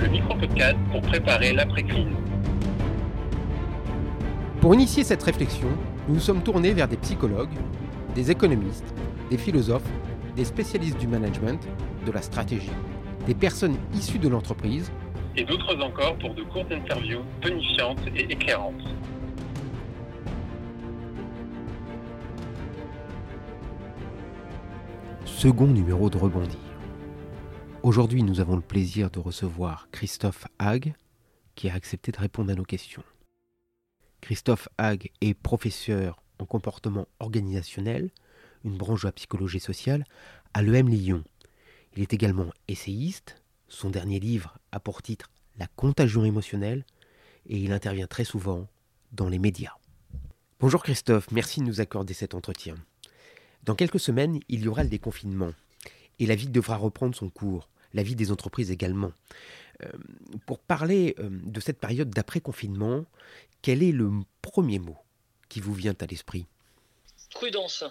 le micro-podcast pour préparer l'après-crise. Pour initier cette réflexion, nous nous sommes tournés vers des psychologues, des économistes, des philosophes, des spécialistes du management, de la stratégie, des personnes issues de l'entreprise, et d'autres encore pour de courtes interviews tonifiantes et éclairantes. second numéro de Rebondir. Aujourd'hui, nous avons le plaisir de recevoir Christophe Hague, qui a accepté de répondre à nos questions. Christophe Hague est professeur en comportement organisationnel, une branche de la psychologie sociale, à l'EM Lyon. Il est également essayiste. Son dernier livre a pour titre La contagion émotionnelle et il intervient très souvent dans les médias. Bonjour Christophe, merci de nous accorder cet entretien. Dans quelques semaines, il y aura le déconfinement et la vie devra reprendre son cours, la vie des entreprises également. Euh, pour parler euh, de cette période d'après-confinement, quel est le premier mot qui vous vient à l'esprit? Prudence.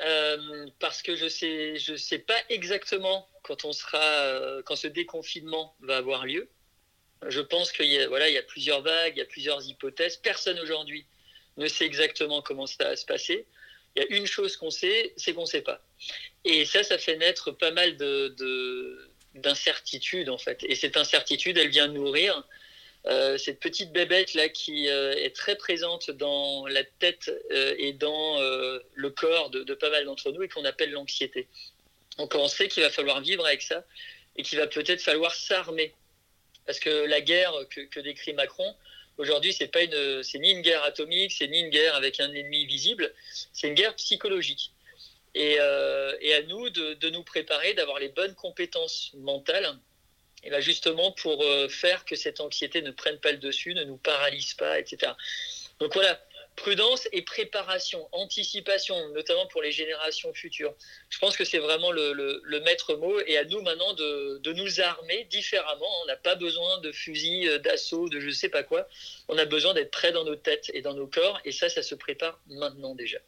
Euh, parce que je sais, je sais pas exactement quand on sera, quand ce déconfinement va avoir lieu. Je pense qu'il y a, voilà, il y a plusieurs vagues, il y a plusieurs hypothèses. Personne aujourd'hui ne sait exactement comment ça va se passer. Il y a une chose qu'on sait, c'est qu'on ne sait pas. Et ça, ça fait naître pas mal de- d'incertitudes en fait. Et cette incertitude, elle vient nourrir euh, cette petite bébête là qui euh, est très présente dans la tête euh, et dans le corps de, de pas mal d'entre nous et qu'on appelle l'anxiété. Donc on sait qu'il va falloir vivre avec ça et qu'il va peut-être falloir s'armer parce que la guerre que, que décrit Macron aujourd'hui c'est pas une c'est ni une guerre atomique c'est ni une guerre avec un ennemi visible c'est une guerre psychologique et, euh, et à nous de, nous préparer d'avoir les bonnes compétences mentales et ben justement pour euh, faire que cette anxiété ne prenne pas le dessus, ne nous paralyse pas, etc. Donc voilà, prudence et préparation, anticipation, notamment pour les générations futures. Je pense que c'est vraiment le, maître mot et à nous maintenant de, nous armer différemment. On n'a pas besoin de fusils, euh, d'assaut, de je sais pas quoi. On a besoin d'être prêt dans nos têtes et dans nos corps et ça, ça se prépare maintenant déjà.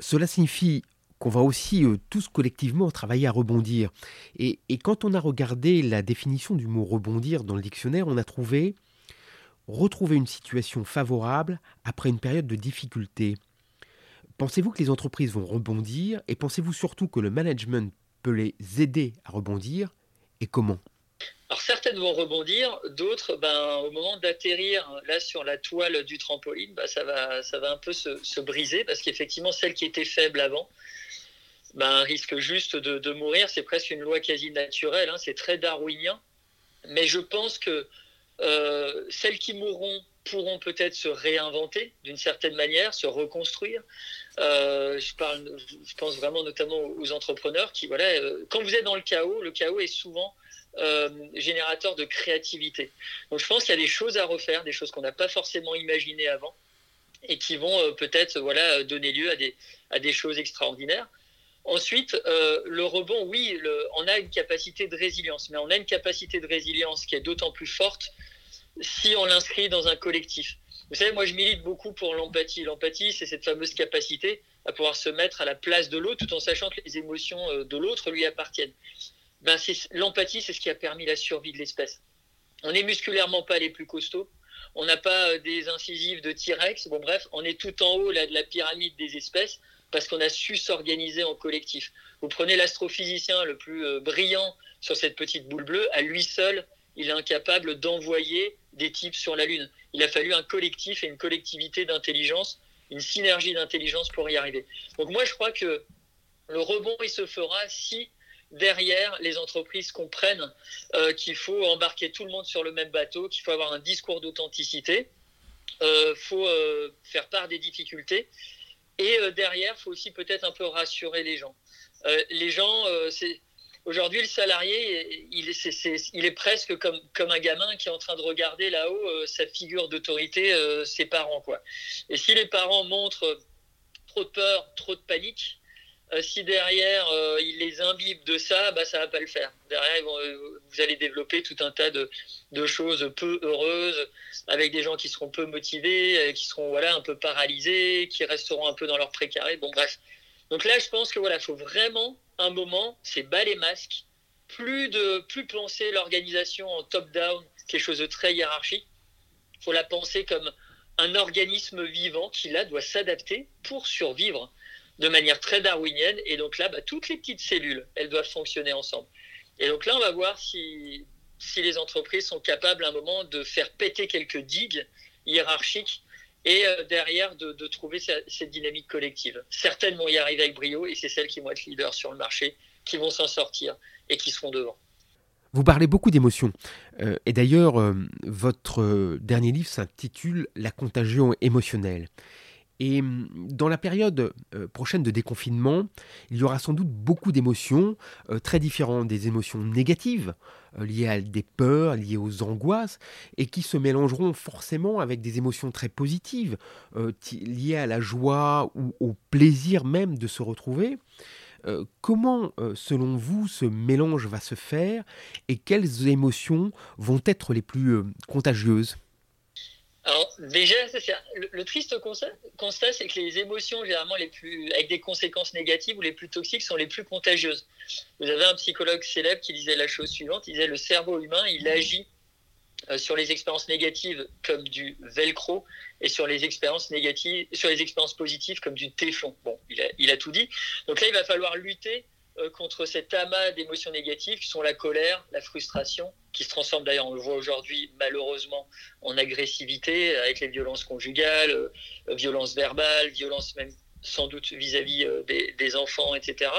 Cela signifie qu'on va aussi euh, tous collectivement travailler à rebondir. Et, quand on a regardé la définition du mot rebondir dans le dictionnaire, on a trouvé retrouver une situation favorable après une période de difficulté. Pensez-vous que les entreprises vont rebondir et pensez-vous surtout que le management peut les aider à rebondir et comment? Alors certaines vont rebondir, d'autres, ben, au moment d'atterrir là sur la toile du trampoline, ben, ça, va, ça va un peu se, se briser parce qu'effectivement celle qui était faible avant ben, risque juste de, mourir. C'est presque une loi quasi naturelle, hein, c'est très darwinien. Mais je pense que euh, celles qui mourront pourront peut-être se réinventer d'une certaine manière, se reconstruire. Euh, je, pense vraiment notamment aux entrepreneurs qui, voilà, euh, quand vous êtes dans le chaos, le chaos est souvent générateur de créativité. Donc je pense qu'il y a des choses à refaire, des choses qu'on n'a pas forcément imaginées avant et qui vont peut-être voilà, donner lieu à des, à des choses extraordinaires. Ensuite, euh, le rebond, oui, on a une capacité de résilience, mais on a une capacité de résilience qui est d'autant plus forte si on l'inscrit dans un collectif. Vous savez, moi je milite beaucoup pour l'empathie. L'empathie, c'est cette fameuse capacité à pouvoir se mettre à la place de l'autre tout en sachant que les émotions euh, de l'autre lui appartiennent. Ben, l'empathie, c'est ce qui a permis la survie de l'espèce. On n'est musculairement pas les plus costauds. On n'a pas euh, des incisives de T-Rex. Bon, bref, on est tout en haut là, de la pyramide des espèces parce qu'on a su s'organiser en collectif. Vous prenez l'astrophysicien le plus euh, brillant sur cette petite boule bleue, à lui seul, il est incapable d'envoyer des types sur la Lune. Il a fallu un collectif et une collectivité d'intelligence, une synergie d'intelligence pour y arriver. Donc moi, je crois que le rebond, il se fera si derrière, les entreprises comprennent euh, qu'il faut embarquer tout le monde sur le même bateau, qu'il faut avoir un discours d'authenticité, il euh, faut faire part des difficultés. Et euh, derrière, il faut aussi peut-être un peu rassurer les gens. Euh, les gens, c'est Aujourd'hui, le salarié, il est, presque comme, comme un gamin qui est en train de regarder là-haut euh, sa figure d'autorité, euh, ses parents. Quoi. Et si les parents montrent trop de peur, trop de panique, euh, si derrière ils les imbibent de ça, bah, ça va pas le faire. Derrière, vous allez développer tout un tas de, choses peu heureuses, avec des gens qui seront peu motivés, qui seront voilà, un peu paralysés, qui resteront un peu dans leur précaré. Bon, bref. Donc là, je pense que voilà, faut vraiment un moment, c'est bas les masques, plus de plus penser l'organisation en top-down, quelque chose de très hiérarchique. Il faut la penser comme un organisme vivant qui là doit s'adapter pour survivre de manière très darwinienne. Et donc là, bah, toutes les petites cellules, elles doivent fonctionner ensemble. Et donc là, on va voir si, si les entreprises sont capables à un moment de faire péter quelques digues hiérarchiques et euh, derrière de, trouver cette dynamique collective. Certaines vont y arriver avec brio et c'est celles qui vont être leaders sur le marché, qui vont s'en sortir et qui seront devant. Vous parlez beaucoup d'émotions. Euh, et d'ailleurs, euh, votre dernier livre s'intitule La contagion émotionnelle. Et hum, dans la période euh, prochaine de déconfinement, il y aura sans doute beaucoup d'émotions euh, très différentes, des émotions négatives euh, liées à des peurs, liées aux angoisses, et qui se mélangeront forcément avec des émotions très positives, liées à la joie ou au plaisir même de se retrouver. comment, selon vous, ce mélange va se faire et quelles émotions vont être les plus contagieuses? Alors déjà, le, triste constat, c'est que les émotions généralement les plus avec des conséquences négatives ou les plus toxiques sont les plus contagieuses. Vous avez un psychologue célèbre qui disait la chose suivante, il disait le cerveau humain, il agit euh, sur les expériences négatives comme du velcro et sur les expériences négatives, sur les expériences positives comme du téflon. Bon, il a, il a tout dit. Donc là, il va falloir lutter contre cet amas d'émotions négatives qui sont la colère, la frustration, qui se transforme d'ailleurs, on le voit aujourd'hui malheureusement, en agressivité avec les violences conjugales, euh, violences verbales, violences même sans doute vis-à-vis euh, des, enfants, etc.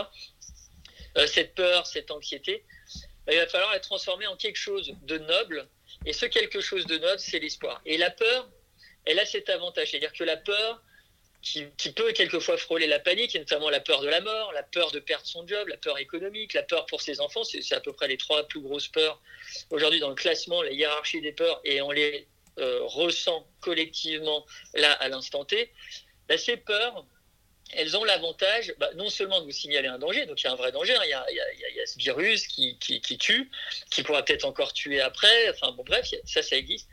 cette peur, cette anxiété, bah, il va falloir la transformer en quelque chose de noble. Et ce quelque chose de noble, c'est l'espoir. Et la peur, elle a cet avantage, c'est-à-dire que la peur, qui, peut quelquefois frôler la panique, et notamment la peur de la mort, la peur de perdre son job, la peur économique, la peur pour ses enfants. C'est à peu près les trois plus grosses peurs aujourd'hui dans le classement, la hiérarchie des peurs, et on les euh, ressent collectivement là à l'instant T. Bah, ces peurs, elles ont l'avantage bah, non seulement de vous signaler un danger, donc il y a un vrai danger, il, y a, ce virus qui, tue, qui pourra peut-être encore tuer après, enfin bon bref, ça ça existe,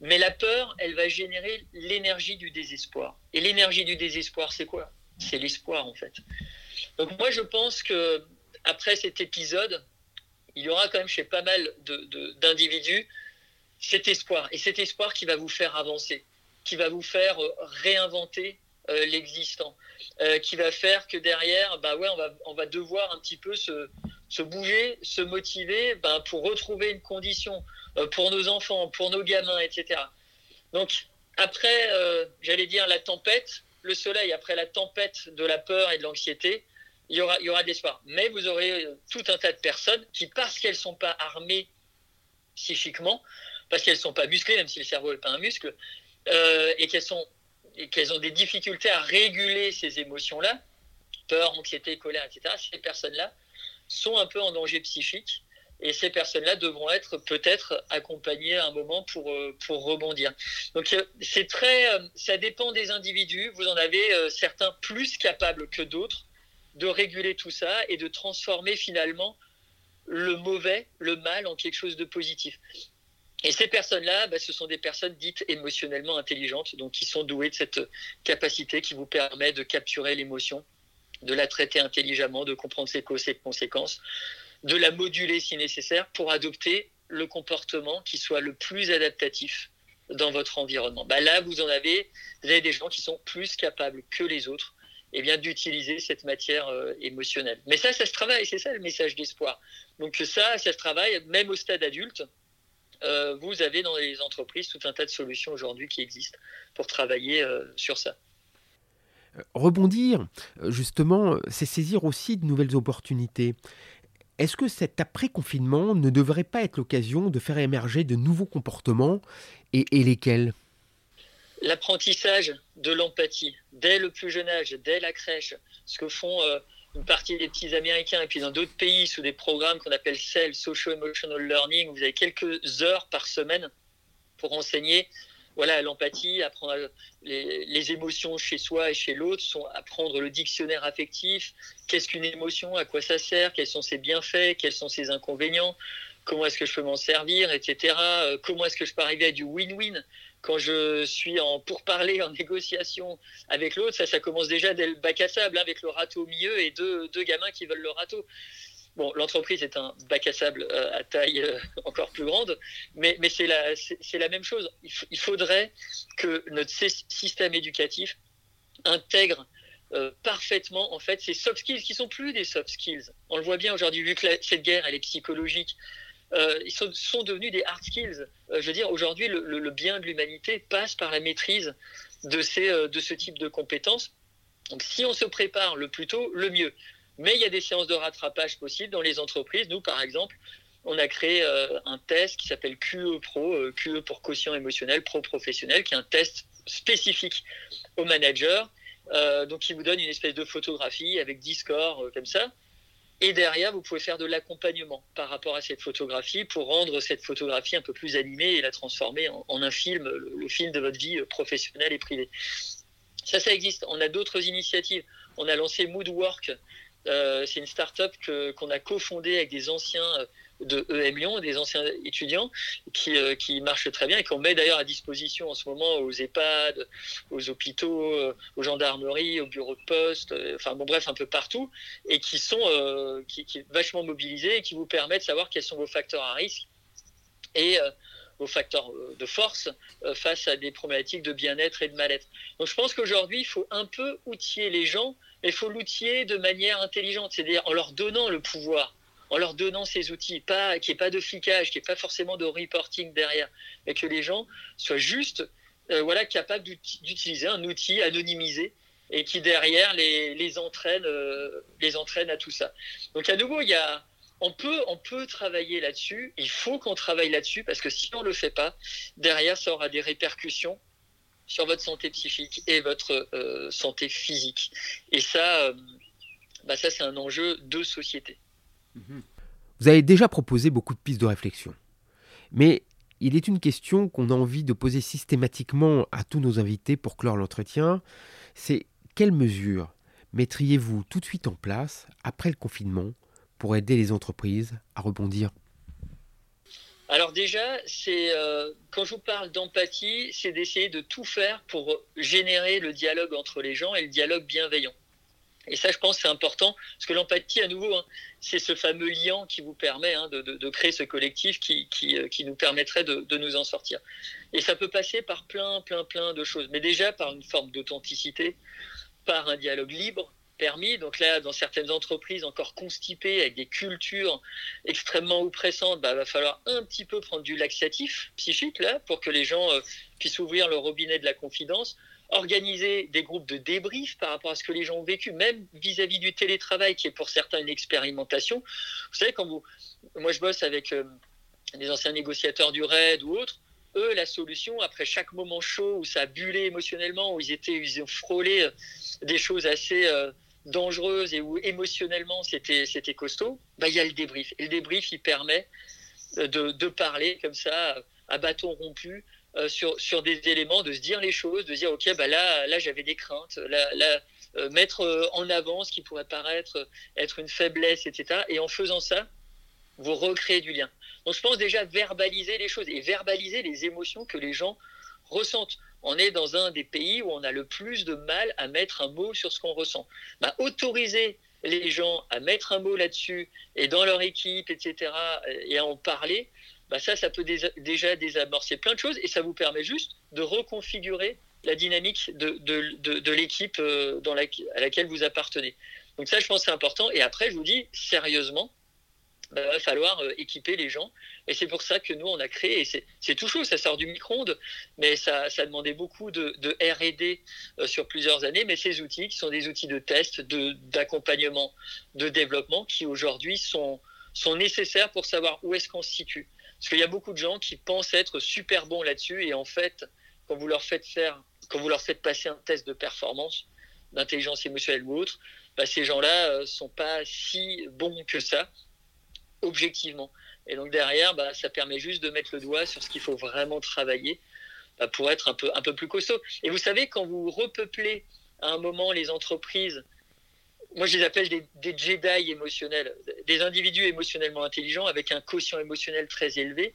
mais la peur, elle va générer l'énergie du désespoir. Et l'énergie du désespoir, c'est quoi? C'est l'espoir, en fait. Donc moi, je pense que après cet épisode, il y aura quand même chez pas mal d'individus cet espoir. Et cet espoir qui va vous faire avancer, qui va vous faire euh, réinventer euh, l'existant, euh, qui va faire que derrière, bah ouais, on va, on va devoir un petit peu se, bouger, se motiver ben, pour retrouver une condition pour nos enfants, pour nos gamins, etc. Donc, après, euh, j'allais dire la tempête, le soleil, après la tempête de la peur et de l'anxiété, il y aura, il y aura. Mais vous aurez euh, tout un tas de personnes qui, parce qu'elles ne sont pas armées psychiquement, parce qu'elles ne sont pas musclées, même si le cerveau n'est pas un muscle, et qu'elles sont et qu'elles ont des difficultés à réguler ces émotions-là, peur, anxiété, colère, etc., ces personnes-là sont un peu en danger psychique et ces personnes-là devront être peut-être accompagnées à un moment pour, euh, pour rebondir. Donc euh, c'est très, euh, ça dépend des individus. Vous en avez certains plus capables que d'autres de réguler tout ça et de transformer finalement le mauvais, le mal en quelque chose de positif. Et ces personnes-là, bah, ce sont des personnes dites émotionnellement intelligentes, donc qui sont douées de cette capacité qui vous permet de capturer l'émotion, de la traiter intelligemment, de comprendre ses causes et ses conséquences, de la moduler si nécessaire pour adopter le comportement qui soit le plus adaptatif dans votre environnement. Bah là, vous en avez, vous des gens qui sont plus capables que les autres eh d'utiliser cette matière euh, émotionnelle. Mais ça, ça se travaille, c'est ça le message d'espoir. Donc ça, ça se travaille même au stade adulte. Euh, vous avez dans les entreprises tout un tas de solutions aujourd'hui qui existent pour travailler euh, sur ça. Rebondir, justement, c'est saisir aussi de nouvelles opportunités. Est-ce que cet après-confinement ne devrait pas être l'occasion de faire émerger de nouveaux comportements et, lesquels? L'apprentissage de l'empathie. Dès le plus jeune âge, dès la crèche, ce que font euh, une partie des petits Américains, et puis dans d'autres pays, sous des programmes qu'on appelle SEL, Social Emotional Learning, vous avez quelques heures par semaine pour enseigner voilà l'empathie, apprendre les, émotions chez soi et chez l'autre, sont apprendre le dictionnaire affectif, qu'est-ce qu'une émotion, à quoi ça sert, quels sont ses bienfaits, quels sont ses inconvénients, comment est-ce que je peux m'en servir, etc. Euh, comment est-ce que je peux arriver à du win-win? Quand je suis en pourparler, en négociation avec l'autre, ça, ça commence déjà dès le bac à sable, hein, avec le râteau au milieu et deux, deux gamins qui veulent le râteau. Bon, l'entreprise est un bac à sable euh, à taille euh, encore plus grande, mais, c'est la, même chose. Il, faudrait que notre système éducatif intègre euh, parfaitement en fait ces soft skills qui sont plus des soft skills. On le voit bien aujourd'hui, vu que cette guerre elle est psychologique. ils sont, sont, devenus des hard skills. je veux dire, aujourd'hui, le, le, bien de l'humanité passe par la maîtrise de, ces, de ce type de compétences. Donc, si on se prépare le plus tôt, le mieux. Mais il y a des séances de rattrapage possibles dans les entreprises. Nous, par exemple, on a créé euh, un test qui s'appelle QE Pro, euh, QE pour quotient émotionnel, pro professionnel, qui est un test spécifique aux managers, euh, donc qui vous donne une espèce de photographie avec 10 scores comme ça. Et derrière, vous pouvez faire de l'accompagnement par rapport à cette photographie pour rendre cette photographie un peu plus animée et la transformer en, un film, le, le, film de votre vie professionnelle et privée. Ça, ça existe. On a d'autres initiatives. On a lancé Moodwork, euh, c'est une start-up qu'on a cofondée avec des anciens euh, de EM Lyon, des anciens étudiants qui, euh, qui marchent très bien et qu'on met d'ailleurs à disposition en ce moment aux EHPAD, aux hôpitaux, aux gendarmeries, aux bureaux de poste, enfin bon bref un peu partout et qui sont qui, vachement mobilisés et qui vous permettent de savoir quels sont vos facteurs à risque. Et vos facteurs de force face à des problématiques de bien-être et de mal-être. Donc je pense qu'aujourd'hui il faut un peu outiller les gens mais il faut l'outiller de manière intelligente, c'est-à-dire en leur donnant le pouvoir, en leur donnant ces outils, pas qu'il n'y ait pas de flicage, qu'il n'y ait pas forcément de reporting derrière, mais que les gens soient juste euh, voilà, capables d'utiliser un outil anonymisé et qui derrière les, entraîne, euh, les entraîne à tout ça. Donc à nouveau, il y a, on peut, on peut travailler là-dessus. Il faut qu'on travaille là-dessus parce que si on ne le fait pas, derrière, ça aura des répercussions sur votre santé psychique et votre euh, santé physique. Et ça, euh, bah ça c'est un enjeu de société. Vous avez déjà proposé beaucoup de pistes de réflexion. Mais il est une question qu'on a envie de poser systématiquement à tous nos invités pour clore l'entretien. C'est quelles mesures mettriez-vous tout de suite en place après le confinement pour aider les entreprises à rebondir alors déjà, c'est euh, quand je vous parle d'empathie, c'est d'essayer de tout faire pour générer le dialogue entre les gens et le dialogue bienveillant. Et ça, je pense, c'est important, parce que l'empathie, à nouveau, hein, c'est ce fameux lien qui vous permet hein, de, créer ce collectif qui, euh, nous permettrait de, nous en sortir. Et ça peut passer par plein, plein, plein de choses. Mais déjà par une forme d'authenticité, par un dialogue libre, permis. Donc là, dans certaines entreprises encore constipées, avec des cultures extrêmement oppressantes, bah, va falloir un petit peu prendre du laxatif psychique là, pour que les gens euh, puissent ouvrir le robinet de la confidence organiser des groupes de débrief par rapport à ce que les gens ont vécu, même vis-à-vis du télétravail, qui est pour certains une expérimentation. Vous savez, quand vous, moi je bosse avec euh, des anciens négociateurs du RAID ou autres, eux, la solution, après chaque moment chaud où ça a bullé émotionnellement, où ils étaient, ils ont frôlé euh, des choses assez dangereuse et où émotionnellement c'était c'était costaud, bah il y a le débrief. Et le débrief il permet de, de parler comme ça à bâton rompu euh, sur sur des éléments, de se dire les choses, de dire ok bah là là j'avais des craintes, là, euh, mettre euh, en avant ce qui pourrait paraître être une faiblesse, etc. Et en faisant ça, vous recréez du lien. Donc je pense déjà verbaliser les choses et verbaliser les émotions que les gens ressentent on est dans un des pays où on a le plus de mal à mettre un mot sur ce qu'on ressent. Bah, autoriser les gens à mettre un mot là-dessus et dans leur équipe, etc., et à en parler, bah ça, ça peut déjà désamorcer plein de choses et ça vous permet juste de reconfigurer la dynamique de, l'équipe euh, à laquelle vous appartenez. Donc ça, je pense c'est important. Et après, je vous dis sérieusement, va falloir euh, équiper les gens. Et c'est pour ça que nous, on a créé, et c'est tout chaud, ça sort du micro-ondes, mais ça, ça demandait beaucoup de, RD euh, sur plusieurs années. Mais ces outils, qui sont des outils de test, d'accompagnement, de, développement, qui aujourd'hui sont, sont nécessaires pour savoir où est-ce qu'on se situe. Parce qu'il y a beaucoup de gens qui pensent être super bons là-dessus, et en fait, quand vous leur faites faire, quand vous leur faites passer un test de performance, d'intelligence émotionnelle ou autre, bah, ces gens-là ne sont pas si bons que ça, objectivement. Et donc derrière, bah, ça permet juste de mettre le doigt sur ce qu'il faut vraiment travailler bah, pour être un peu, plus costaud. Et vous savez, quand vous repeuplez à un moment les entreprises, moi je les appelle des Jedi émotionnels, des individus émotionnellement intelligents avec un quotient émotionnel très élevé,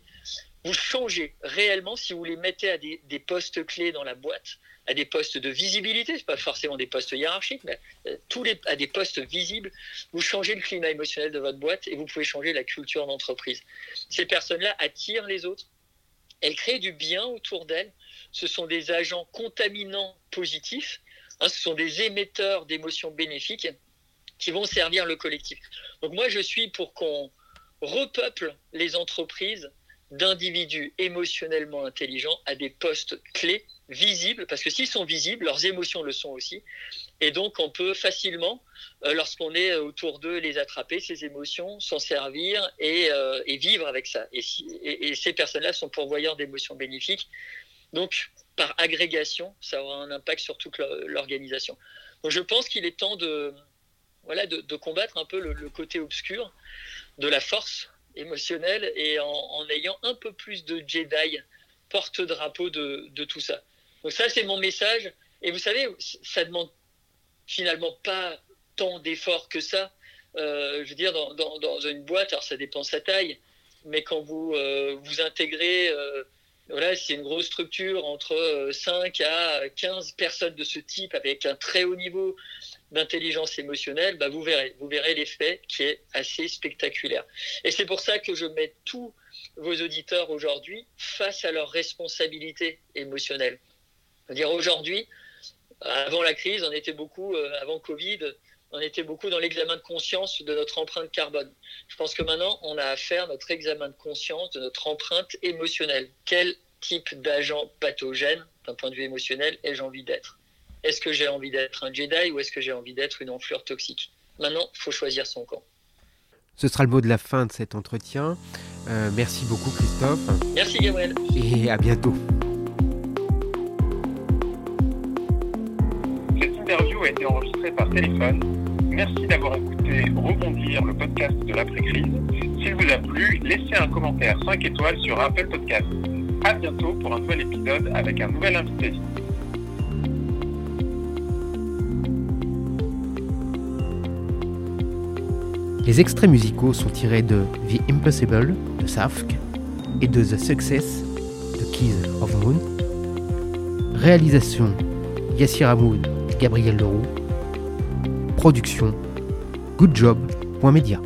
vous changez réellement si vous les mettez à des, postes clés dans la boîte, à des postes de visibilité, c'est pas forcément des postes hiérarchiques, mais euh, tous les, à des postes visibles, vous changez le climat émotionnel de votre boîte et vous pouvez changer la culture d'entreprise. Ces personnes-là attirent les autres, elles créent du bien autour d'elles, ce sont des agents contaminants positifs, hein, ce sont des émetteurs d'émotions bénéfiques qui vont servir le collectif. Donc moi, je suis pour qu'on repeuple les entreprises d'individus émotionnellement intelligents à des postes clés visibles, parce que s'ils sont visibles, leurs émotions le sont aussi. Et donc, on peut facilement, euh, lorsqu'on est autour d'eux, les attraper, ces émotions, s'en servir et, euh, et, vivre avec ça. Et, si, et, ces personnes-là sont pourvoyeurs d'émotions bénéfiques. Donc, par agrégation, ça aura un impact sur toute l'organisation. Donc, je pense qu'il est temps de, voilà, de, combattre un peu le côté obscur de la force émotionnelle et en, ayant un peu plus de Jedi porte-drapeau de, tout ça. Donc ça, c'est mon message. Et vous savez, ça demande finalement pas tant d'efforts que ça. Euh, je veux dire, dans, une boîte, alors ça dépend sa taille, mais quand vous euh, vous intégrez, euh, voilà, c'est une grosse structure entre 5 à 15 personnes de ce type avec un très haut niveau d'intelligence émotionnelle, bah vous verrez, vous verrez l'effet qui est assez spectaculaire. Et c'est pour ça que je mets tous vos auditeurs aujourd'hui face à leurs responsabilités émotionnelles. C'est-à-dire aujourd'hui, avant la crise, on était beaucoup, euh, avant Covid, on était beaucoup dans l'examen de conscience de notre empreinte carbone. Je pense que maintenant, on a à faire notre examen de conscience de notre empreinte émotionnelle. Quel type d'agent pathogène, d'un point de vue émotionnel, ai-je envie d'être? Est-ce que j'ai envie d'être un Jedi ou est-ce que j'ai envie d'être une enflure toxique Maintenant, il faut choisir son camp. Ce sera le mot de la fin de cet entretien. Euh, merci beaucoup Christophe. Merci Gabriel. Et à bientôt. Cette interview a été enregistrée par téléphone. Merci d'avoir écouté Rebondir, le podcast de l'après-crise. S'il vous a plu, laissez un commentaire 5 étoiles sur Apple Podcast. À bientôt pour un nouvel épisode avec un nouvel invité. Les extraits musicaux sont tirés de The Impossible de Safk et de The Success de Keys of Moon. Réalisation Yassir Hamoud et Gabriel Leroux. Production goodjob.media.